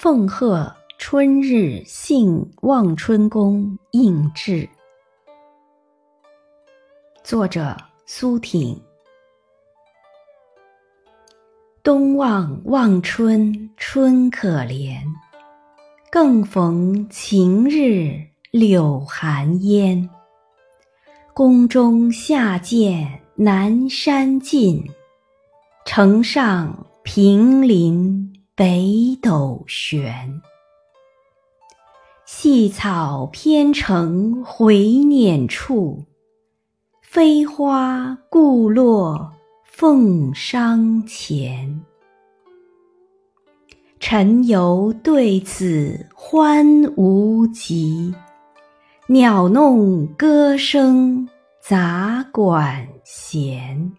奉贺春日幸望春宫应制。作者苏挺。东望望春春可怜，更逢晴日柳寒烟。宫中下见南山尽，城上平林。北斗悬，细草偏成回辇处，飞花故落凤裳前。臣游对此欢无极，鸟弄歌声杂管弦。